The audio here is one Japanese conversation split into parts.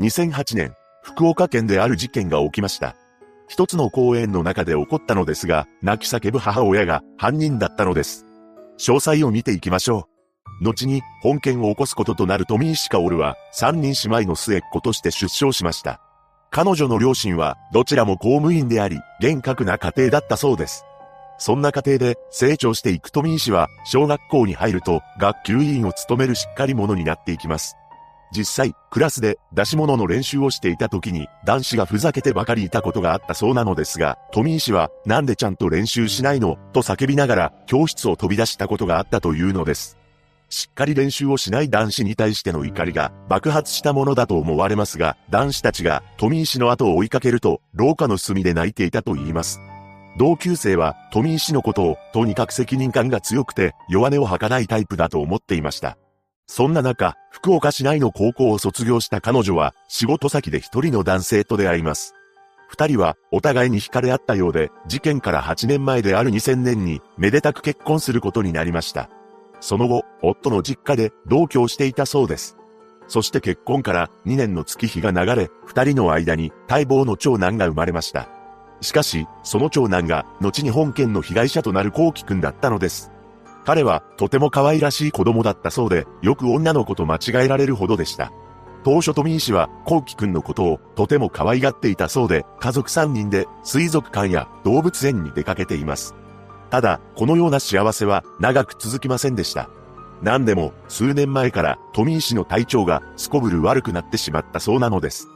2008年、福岡県である事件が起きました。一つの公園の中で起こったのですが、泣き叫ぶ母親が犯人だったのです。詳細を見ていきましょう。後に本件を起こすこととなる富石薫は三人姉妹の末っ子として出生しました。彼女の両親はどちらも公務員であり、厳格な家庭だったそうです。そんな家庭で成長していく富石は小学校に入ると学級委員を務めるしっかり者になっていきます。実際、クラスで出し物の練習をしていた時に男子がふざけてばかりいたことがあったそうなのですが、富石はなんでちゃんと練習しないのと叫びながら教室を飛び出したことがあったというのです。しっかり練習をしない男子に対しての怒りが爆発したものだと思われますが、男子たちが富石の後を追いかけると廊下の隅で泣いていたと言います。同級生は富石のことをとにかく責任感が強くて弱音を吐かないタイプだと思っていました。そんな中、福岡市内の高校を卒業した彼女は、仕事先で一人の男性と出会います。二人は、お互いに惹かれ合ったようで、事件から8年前である2000年に、めでたく結婚することになりました。その後、夫の実家で同居をしていたそうです。そして結婚から2年の月日が流れ、二人の間に待望の長男が生まれました。しかし、その長男が、後に本件の被害者となる幸輝くんだったのです。彼はとても可愛らしい子供だったそうで、よく女の子と間違えられるほどでした。当初富井氏は、幸輝くんのことをとても可愛がっていたそうで、家族3人で水族館や動物園に出かけています。ただ、このような幸せは長く続きませんでした。何でも、数年前から富井氏の体調がすこぶる悪くなってしまったそうなのです。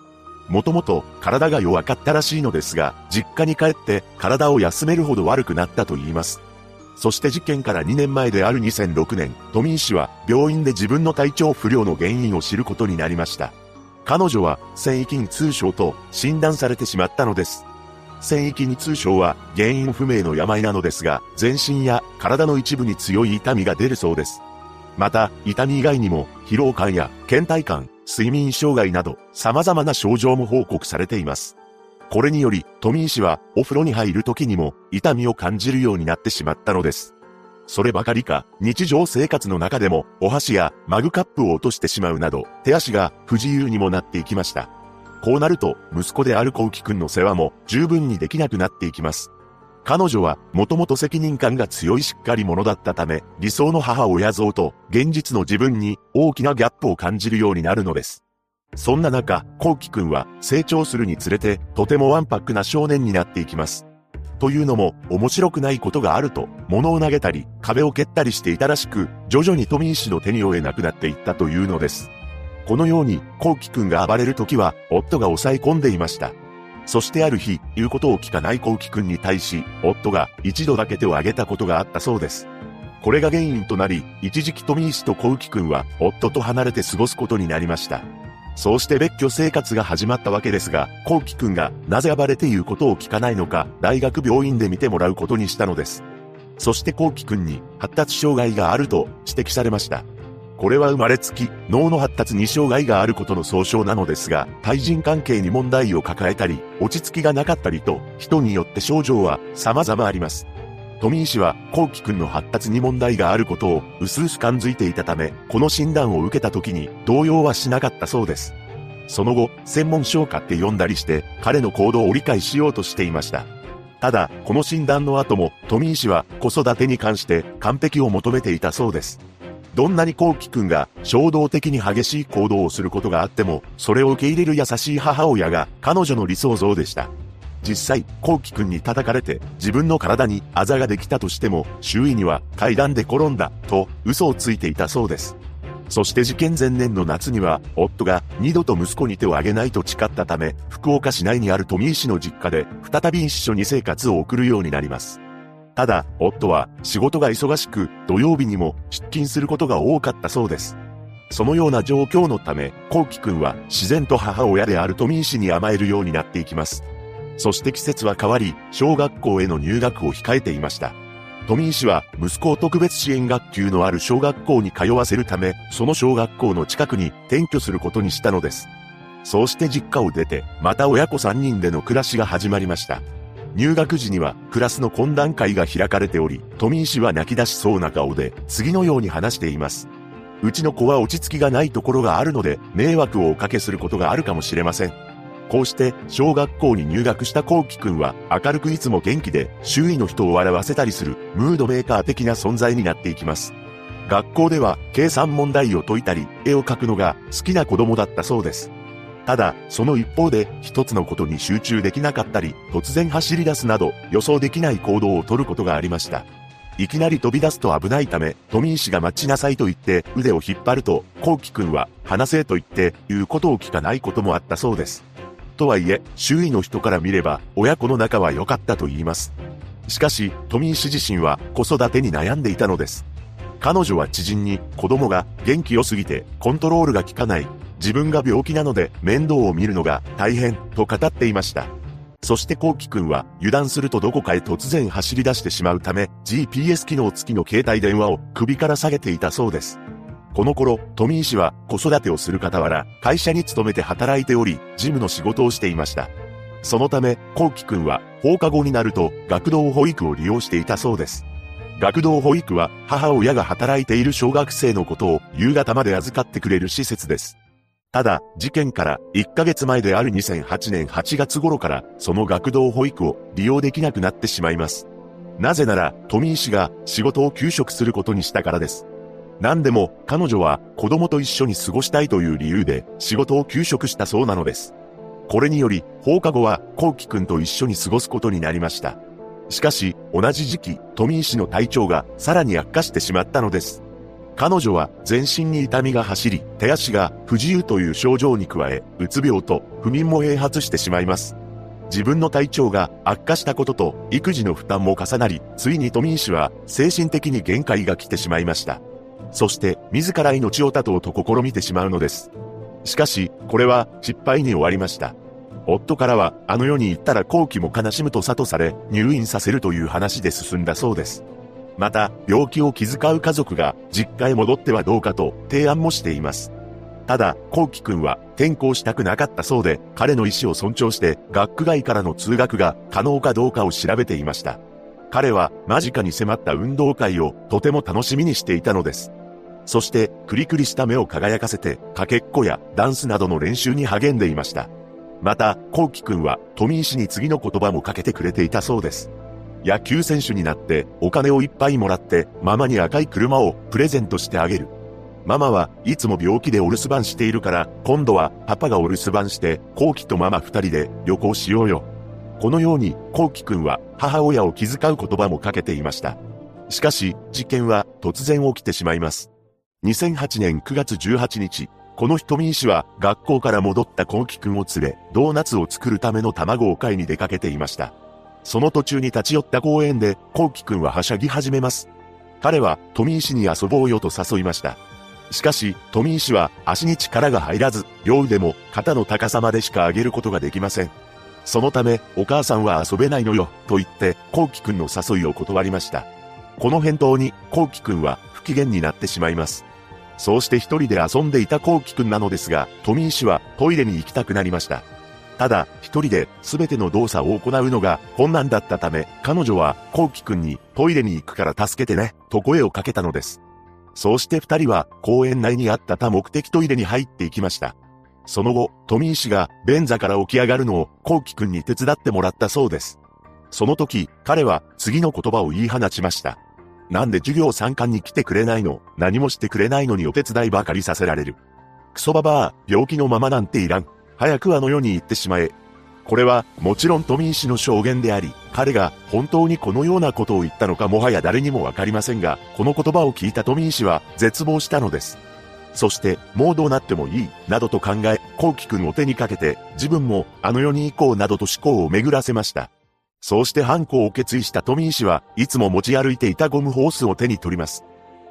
もともと体が弱かったらしいのですが、実家に帰って体を休めるほど悪くなったと言います。そして事件から2年前である2006年、富井氏は病院で自分の体調不良の原因を知ることになりました。彼女は繊維筋痛症と診断されてしまったのです。繊維筋痛症は原因不明の病なのですが、全身や体の一部に強い痛みが出るそうです。また、痛み以外にも疲労感や倦怠感、睡眠障害など様々な症状も報告されています。これにより、富井氏はお風呂に入る時にも痛みを感じるようになってしまったのです。そればかりか、日常生活の中でもお箸やマグカップを落としてしまうなど、手足が不自由にもなっていきました。こうなると、息子である幸輝くんの世話も十分にできなくなっていきます。彼女は、もともと責任感が強いしっかり者だったため、理想の母親像と現実の自分に大きなギャップを感じるようになるのです。そんな中、コウキくんは成長するにつれてとてもワンパックな少年になっていきます。というのも、面白くないことがあると、物を投げたり、壁を蹴ったりしていたらしく、徐々に富井氏の手に負えなくなっていったというのです。このように、コウキくんが暴れるときは、夫が抑え込んでいました。そしてある日、言うことを聞かないコウキくんに対し、夫が一度だけ手を挙げたことがあったそうです。これが原因となり、一時期富井氏とコウキくんは、夫と離れて過ごすことになりました。そうして別居生活が始まったわけですが、コウキくんがなぜ暴れて言うことを聞かないのか、大学病院で見てもらうことにしたのです。そしてコウキくんに発達障害があると指摘されました。これは生まれつき脳の発達に障害があることの総称なのですが、対人関係に問題を抱えたり、落ち着きがなかったりと、人によって症状は様々あります。富井氏は、幸輝くんの発達に問題があることを、薄々感づいていたため、この診断を受けた時に、動揺はしなかったそうです。その後、専門書を買って読んだりして、彼の行動を理解しようとしていました。ただ、この診断の後も、富井氏は子育てに関して完璧を求めていたそうです。どんなに幸輝くんが衝動的に激しい行動をすることがあっても、それを受け入れる優しい母親が彼女の理想像でした。実際、コウキ君に叩かれて自分の体にあざができたとしても、周囲には階段で転んだと嘘をついていたそうです。そして事件前年の夏には、夫が二度と息子に手を挙げないと誓ったため、福岡市内にある富井市の実家で再び一緒に生活を送るようになります。ただ、夫は仕事が忙しく、土曜日にも出勤することが多かったそうです。そのような状況のため、コウキ君は自然と母親である富井氏に甘えるようになっていきます。そして季節は変わり、小学校への入学を控えていました。富井氏は息子を特別支援学級のある小学校に通わせるため、その小学校の近くに転居することにしたのです。そうして実家を出て、また親子3人での暮らしが始まりました。入学時にはクラスの懇談会が開かれており、富井氏は泣き出しそうな顔で次のように話しています。うちの子は落ち着きがないところがあるので、迷惑をおかけすることがあるかもしれません。こうして、小学校に入学した幸輝くんは、明るくいつも元気で、周囲の人を笑わせたりする、ムードメーカー的な存在になっていきます。学校では、計算問題を解いたり、絵を描くのが好きな子供だったそうです。ただ、その一方で、一つのことに集中できなかったり、突然走り出すなど、予想できない行動をとることがありました。いきなり飛び出すと危ないため、富石が待ちなさいと言って腕を引っ張ると、コウキ君は話せと言って言うことを聞かないこともあったそうです。とはいえ、周囲の人から見れば、親子の仲は良かったと言います。しかし、富石自身は子育てに悩んでいたのです。彼女は知人に子供が元気良すぎてコントロールが効かない。自分が病気なので面倒を見るのが大変と語っていました。そしてコウキ君は油断するとどこかへ突然走り出してしまうため GPS 機能付きの携帯電話を首から下げていたそうです。この頃、富井氏は子育てをする傍ら会社に勤めて働いており、事務の仕事をしていました。そのため、コウキ君は放課後になると学童保育を利用していたそうです。学童保育は母親が働いている小学生のことを夕方まで預かってくれる施設です。ただ、事件から1ヶ月前である2008年8月頃から、その学童保育を利用できなくなってしまいます。なぜなら、富井氏が仕事を休職することにしたからです。何でも、彼女は子供と一緒に過ごしたいという理由で仕事を休職したそうなのです。これにより、放課後は、コウキ君と一緒に過ごすことになりました。しかし、同じ時期、富井氏の体調がさらに悪化してしまったのです。彼女は全身に痛みが走り、手足が不自由という症状に加え、うつ病と不眠も併発してしまいます。自分の体調が悪化したことと育児の負担も重なり、ついに富井氏は精神的に限界が来てしまいました。そして自ら命を絶とうと試みてしまうのです。しかし、これは失敗に終わりました。夫からは、あの世に行ったら後期も悲しむと諭され、入院させるという話で進んだそうです。また、病気を気遣う家族が実家へ戻ってはどうかと提案もしています。ただ、コウキ君は転校したくなかったそうで、彼の意思を尊重して学区外からの通学が可能かどうかを調べていました。彼は間近に迫った運動会をとても楽しみにしていたのです。そして、クリクリした目を輝かせて、かけっこやダンスなどの練習に励んでいました。また、コウキ君は富井氏に次の言葉もかけてくれていたそうです。野球選手になってお金をいっぱいもらってママに赤い車をプレゼントしてあげる。ママはいつも病気でお留守番しているから今度はパパがお留守番してコウキとママ二人で旅行しようよ。このようにコウキくんは母親を気遣う言葉もかけていました。しかし事件は突然起きてしまいます。2008年9月18日、この瞳医師は学校から戻ったコウキくんを連れドーナツを作るための卵を買いに出かけていました。その途中に立ち寄った公園で、コウキ君ははしゃぎ始めます。彼は、富石に遊ぼうよと誘いました。しかし、富石は足に力が入らず、両腕も肩の高さまでしか上げることができません。そのため、お母さんは遊べないのよ、と言って、コウキ君の誘いを断りました。この返答に、コウキ君は不機嫌になってしまいます。そうして一人で遊んでいたコウキ君なのですが、富石はトイレに行きたくなりました。ただ、一人で全ての動作を行うのが困難だったため、彼女は、コウキ君にトイレに行くから助けてね、と声をかけたのです。そうして二人は公園内にあった多目的トイレに入っていきました。その後、富井氏が便座から起き上がるのをコウキ君に手伝ってもらったそうです。その時、彼は次の言葉を言い放ちました。なんで授業参観に来てくれないの？何もしてくれないのにお手伝いばかりさせられる。クソババア、病気のままなんていらん。早くあの世に行ってしまえ。これは、もちろん富井氏の証言であり、彼が本当にこのようなことを言ったのかもはや誰にもわかりませんが、この言葉を聞いた富井氏は絶望したのです。そして、もうどうなってもいい、などと考え、コウキ君を手にかけて、自分もあの世に行こうなどと思考を巡らせました。そうして犯行を決意した富井氏はいつも持ち歩いていたゴムホースを手に取ります。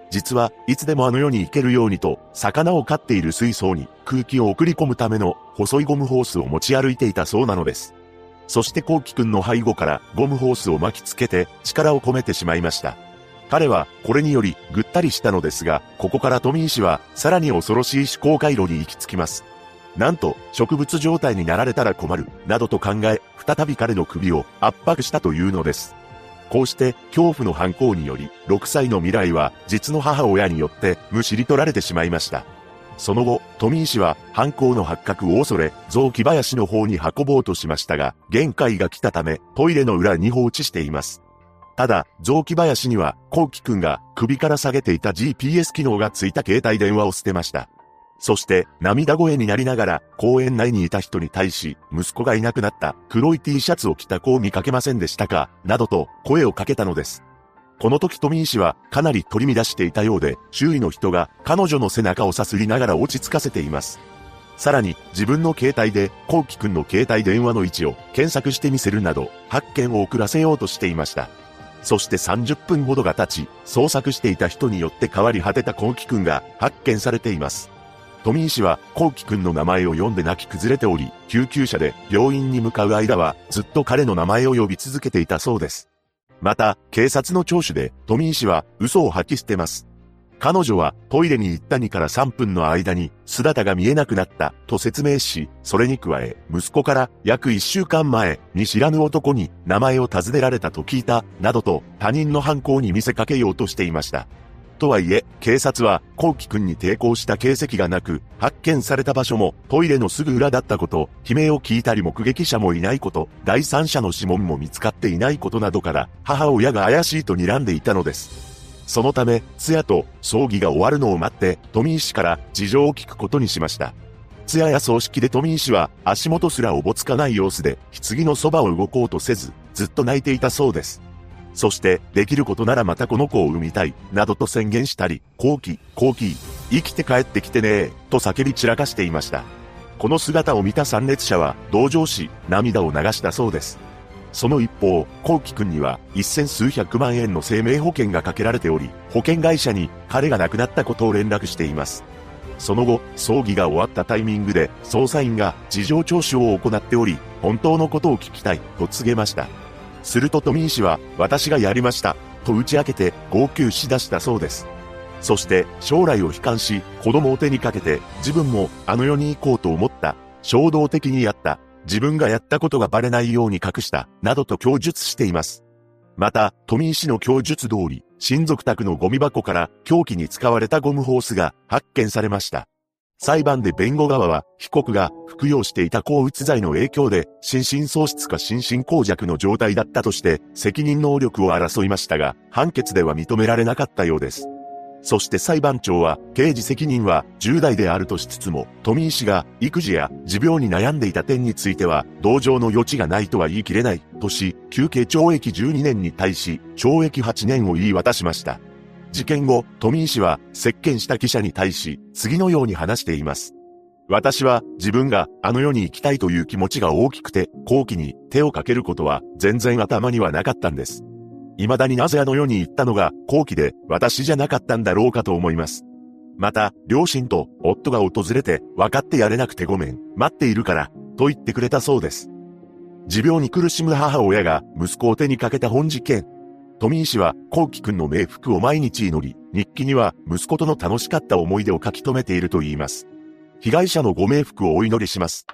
実はいつでもあの世に行けるようにと、魚を飼っている水槽に空気を送り込むための細いゴムホースを持ち歩いていたそうなのです。そしてコウキ君の背後からゴムホースを巻きつけて力を込めてしまいました。彼はこれによりぐったりしたのですが、ここから富井氏はさらに恐ろしい思考回路に行き着きます。なんと植物状態になられたら困る、などと考え、再び彼の首を圧迫したというのです。こうして恐怖の犯行により、6歳の未来は実の母親によってむしり取られてしまいました。その後、富井氏は犯行の発覚を恐れ、雑木林の方に運ぼうとしましたが、限界が来たため、トイレの裏に放置しています。ただ、雑木林には、コウキくんが首から下げていた GPS 機能がついた携帯電話を捨てました。そして、涙声になりながら、公園内にいた人に対し、息子がいなくなった黒い T シャツを着た子を見かけませんでしたか？などと声をかけたのです。この時富井氏はかなり取り乱していたようで、周囲の人が彼女の背中をさすりながら落ち着かせています。さらに自分の携帯で、コウキくんの携帯電話の位置を検索してみせるなど、発見を遅らせようとしていました。そして30分ほどが経ち、捜索していた人によって変わり果てたコウキくんが発見されています。富井氏は、コウキくんの名前を読んで泣き崩れており、救急車で病院に向かう間は、ずっと彼の名前を呼び続けていたそうです。また、警察の聴取で、富井氏は嘘を吐き捨てます。彼女はトイレに行った2から3分の間に姿が見えなくなったと説明し、それに加え、息子から約1週間前に知らぬ男に名前を尋ねられたと聞いた、などと他人の犯行に見せかけようとしていました。とはいえ、警察は、コウキ君に抵抗した形跡がなく、発見された場所もトイレのすぐ裏だったこと、悲鳴を聞いたり目撃者もいないこと、第三者の指紋も見つかっていないことなどから、母親が怪しいと睨んでいたのです。そのため、通夜と葬儀が終わるのを待って、富井氏から事情を聞くことにしました。通夜や葬式で富井氏は足元すらおぼつかない様子で、棺のそばを動こうとせず、ずっと泣いていたそうです。そして、できることならまたこの子を産みたい、などと宣言したり、後期、後期、生きて帰ってきてねえと叫び散らかしていました。この姿を見た参列者は、同情し、涙を流したそうです。その一方、コウキ君には一千数百万円の生命保険がかけられており、保険会社に彼が亡くなったことを連絡しています。その後、葬儀が終わったタイミングで、捜査員が事情聴取を行っており、本当のことを聞きたい、と告げました。すると富井氏は、私がやりました、と打ち明けて号泣しだしたそうです。そして将来を悲観し、子供を手にかけて自分もあの世に行こうと思った。衝動的にやった。自分がやったことがバレないように隠した。などと供述しています。また、富井氏の供述通り、親族宅のゴミ箱から凶器に使われたゴムホースが発見されました。裁判で弁護側は、被告が服用していた抗うつ剤の影響で、心神喪失か心神耗弱の状態だったとして、責任能力を争いましたが、判決では認められなかったようです。そして裁判長は、刑事責任は重大であるとしつつも、富井氏が育児や持病に悩んでいた点については、同情の余地がないとは言い切れない、とし、休刑懲役12年に対し、懲役8年を言い渡しました。事件後、富井氏は接見した記者に対し、次のように話しています。私は自分があの世に行きたいという気持ちが大きくて、後期に手をかけることは全然頭にはなかったんです。未だになぜあの世に行ったのが後期で私じゃなかったんだろうかと思います。また、両親と夫が訪れて分かってやれなくてごめん、待っているから、と言ってくれたそうです。持病に苦しむ母親が息子を手にかけた本事件。富井氏は、幸輝くんの冥福を毎日祈り、日記には息子との楽しかった思い出を書き留めていると言います。被害者のご冥福をお祈りします。